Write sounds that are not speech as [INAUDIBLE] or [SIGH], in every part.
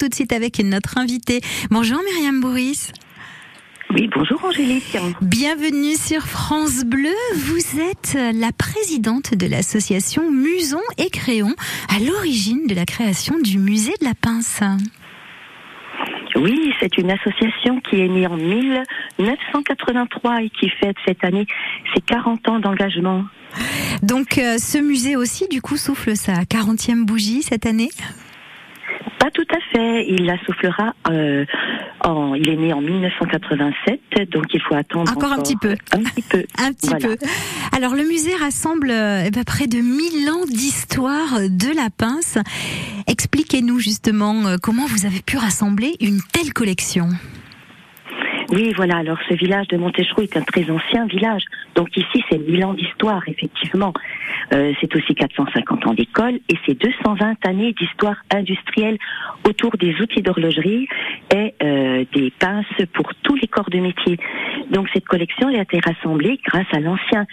Tout de suite avec notre invité. Bonjour Myriam Bourris. Oui, bonjour Angélique. Bienvenue sur France Bleu. Vous êtes la présidente de l'association Muson et Créon, à l'origine de la création du musée de la pince. Oui, c'est une association qui est née en 1983 et qui fête cette année ses 40 ans d'engagement. Donc euh, ce musée aussi, du coup, souffle sa 40e bougie cette année? Pas tout à fait. Il la soufflera. Euh, en, il est né en 1987, donc il faut attendre encore, un petit peu. Un petit peu. [LAUGHS] un petit Voilà. peu. Alors le musée rassemble euh, eh ben, près de 1000 ans d'histoire de la pince. Expliquez-nous justement euh, comment vous avez pu rassembler une telle collection. Oui, voilà. Alors, ce village de Montécheroux est un très ancien village. Donc ici, c'est 1000 ans d'histoire, effectivement. Euh, c'est aussi 450 ans d'école et c'est 220 années d'histoire industrielle autour des outils d'horlogerie et euh, des pinces pour tous les corps de métier. Donc cette collection a été rassemblée grâce à l'ancien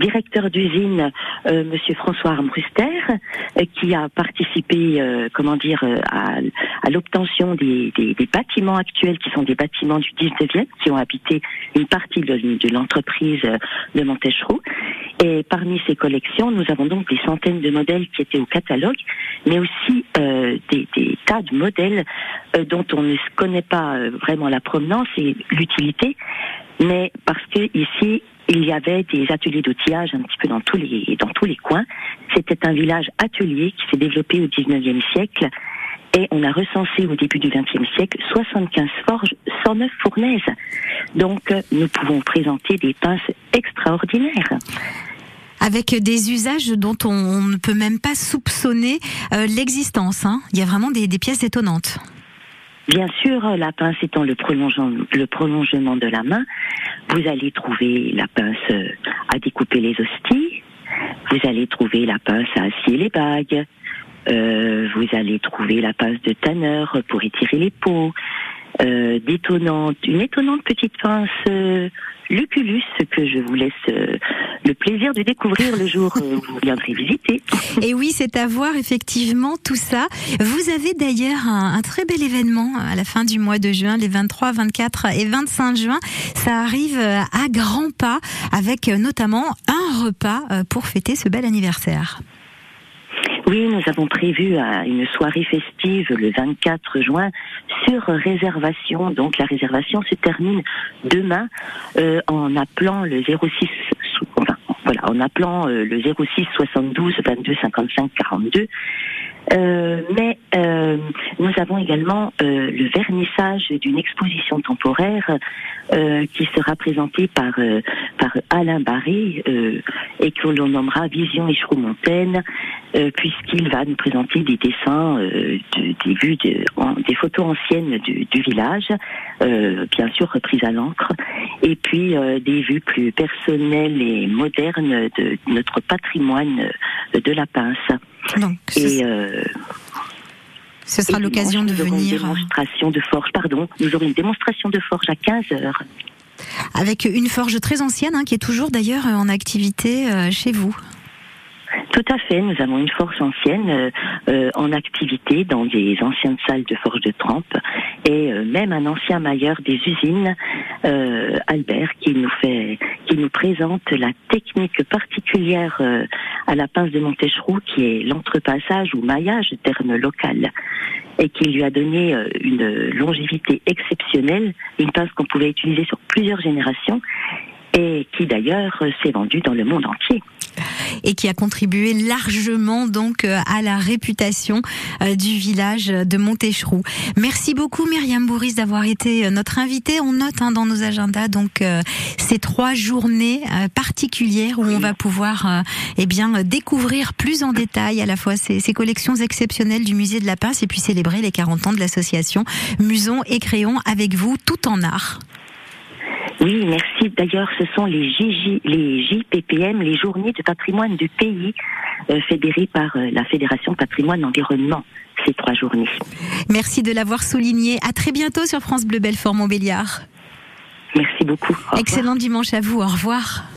directeur d'usine, euh, Monsieur François Armbruster, euh, qui a participé, euh, comment dire, euh, à, à l'obtention des, des, des bâtiments actuels qui sont des bâtiments du 19e qui ont habité une partie de, de l'entreprise euh, de Montécheroux. Et parmi ces collections, nous avons donc des centaines de modèles qui étaient au catalogue, mais aussi euh, des, des tas de modèles euh, dont on ne connaît pas euh, vraiment la provenance et l'utilité, mais parce que ici il y avait des ateliers d'outillage un petit peu dans tous les dans tous les coins. C'était un village atelier qui s'est développé au 19e siècle et on a recensé au début du XXe siècle 75 forges, 109 fournaises. Donc euh, nous pouvons présenter des pinces extraordinaires. Avec des usages dont on, ne peut même pas soupçonner euh, l'existence. hein. Il y a vraiment des, pièces étonnantes. Bien sûr, la pince étant le prolongement, de la main, vous allez trouver la pince euh, à découper les hosties, vous allez trouver la pince à scier les bagues, euh, vous allez trouver la pince de tanneur pour étirer les peaux, euh, une étonnante petite pince euh, Lucullus que je vous laisse euh, le plaisir de découvrir le jour où vous viendrez visiter. Et oui, c'est à voir effectivement tout ça. Vous avez d'ailleurs un, un très bel événement à la fin du mois de juin, les 23, 24 et 25 juin. Ça arrive euh, à grands pas avec euh, notamment un repas euh, pour fêter ce bel anniversaire. Oui, nous avons prévu euh, une soirée festive le 24 juin sur réservation. Donc la réservation se termine demain euh, en appelant le 06 sou- enfin, voilà, en appelant euh, le 06 72 22 55 42. Euh, mais euh, nous avons également euh, le vernissage d'une exposition temporaire euh, qui sera présentée par euh, par Alain Barré et que l'on nommera Vision Écheroux-Montaigne euh, puisqu'il va nous présenter des dessins, de- des vues, de- des photos anciennes du, du village, bien sûr reprises à l'encre, et puis des vues plus personnelles et modernes de notre patrimoine de la pince. Donc, ce, Et, euh, ce sera et l'occasion de dimanche, nous aurons venir Une démonstration de forge, pardon. Nous aurons une démonstration de forge à 15 heures. avec une forge très ancienne hein, qui est toujours d'ailleurs euh, en activité euh, chez vous. Tout à fait, nous avons une forge ancienne euh, euh, en activité dans des anciennes salles de forge de trempe et euh, même un ancien mailleur des usines, Albert, qui nous fait, qui nous présente la technique particulière à la pince de Montécheroux, qui est l'entrepassage ou maillage, terme local, et qui lui a donné une longévité exceptionnelle, une pince qu'on pouvait utiliser sur plusieurs générations et qui d'ailleurs s'est vendue dans le monde entier. Et qui a contribué largement donc euh, à la réputation euh, du village de Montécheroux. Merci beaucoup Myriam Bourris d'avoir été euh, notre invitée. On note hein, dans nos agendas donc euh, ces trois journées euh, particulières où on va pouvoir euh, eh bien découvrir plus en détail à la fois ces, ces collections exceptionnelles du musée de la Pince et puis célébrer les 40 ans de l'association Muson et Créon avec vous tout en art. Oui, merci. D'ailleurs, ce sont les, JJ, les JPPM, les journées de patrimoine du pays, euh, fédérées par euh, la Fédération Patrimoine Environnement, ces trois journées. Merci de l'avoir souligné. À très bientôt sur France Bleu Belfort Montbéliard. Merci beaucoup. Excellent dimanche à vous. Au revoir.